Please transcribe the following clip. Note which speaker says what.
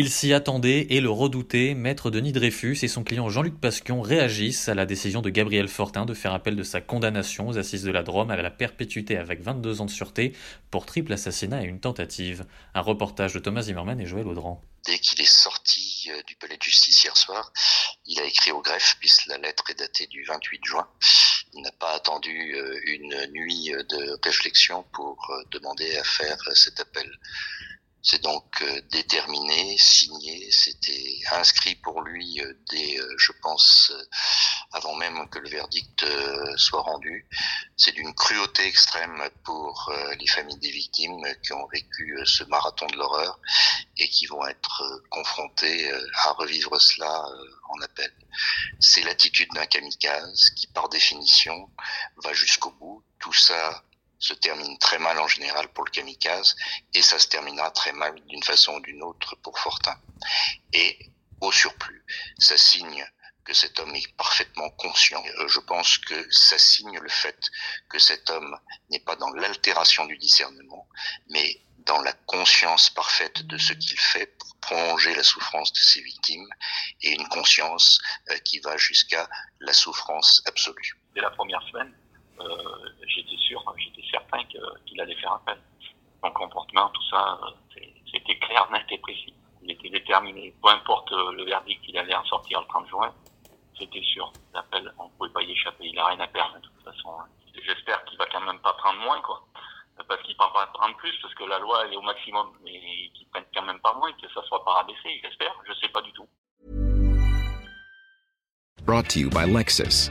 Speaker 1: Il s'y attendait et le redoutait. Maître Denis Dreyfus et son client Jean-Luc Pasquion réagissent à la décision de Gabriel Fortin de faire appel de sa condamnation aux assises de la Drôme à la perpétuité avec 22 ans de sûreté pour triple assassinat et une tentative. Un reportage de Thomas Zimmerman et Joël Audran.
Speaker 2: Dès qu'il est sorti euh, du palais de justice hier soir, il a écrit au greffe, puisque la lettre est datée du 28 juin. Il n'a pas attendu euh, une nuit de réflexion pour euh, demander à faire cet appel. C'est donc euh, déterminé, signé, c'était inscrit pour lui euh, dès, euh, je pense, avant même que le verdict soit rendu. C'est d'une cruauté extrême pour les familles des victimes qui ont vécu ce marathon de l'horreur et qui vont être confrontées à revivre cela en appel. C'est l'attitude d'un kamikaze qui, par définition, va jusqu'au bout. Tout ça se termine très mal en général pour le kamikaze et ça se terminera très mal d'une façon ou d'une autre pour Fortin. Et au surplus, ça signe que cet homme est parfaitement conscient. Euh, je pense que ça signe le fait que cet homme n'est pas dans l'altération du discernement, mais dans la conscience parfaite de ce qu'il fait pour prolonger la souffrance de ses victimes et une conscience euh, qui va jusqu'à la souffrance absolue.
Speaker 3: Dès la première semaine, j'étais sûr, j'étais certain qu'il allait faire appel. Son comportement, tout ça, euh, c'était clair, net et précis. Il était déterminé. Peu importe euh, le verdict qu'il allait en sortir le 30 juin, c'était sûr. L'appel, on ne pouvait pas y échapper. Il n'a rien à perdre, de toute façon. Hein. J'espère qu'il va quand même pas prendre moins, quoi. Parce qu'il ne va pas prendre plus, parce que la loi, elle est au maximum. Mais qu'il prenne quand même pas moins, que ça soit pas rabaissé, j'espère. Je sais pas du tout.
Speaker 4: Brought to you by Lexus.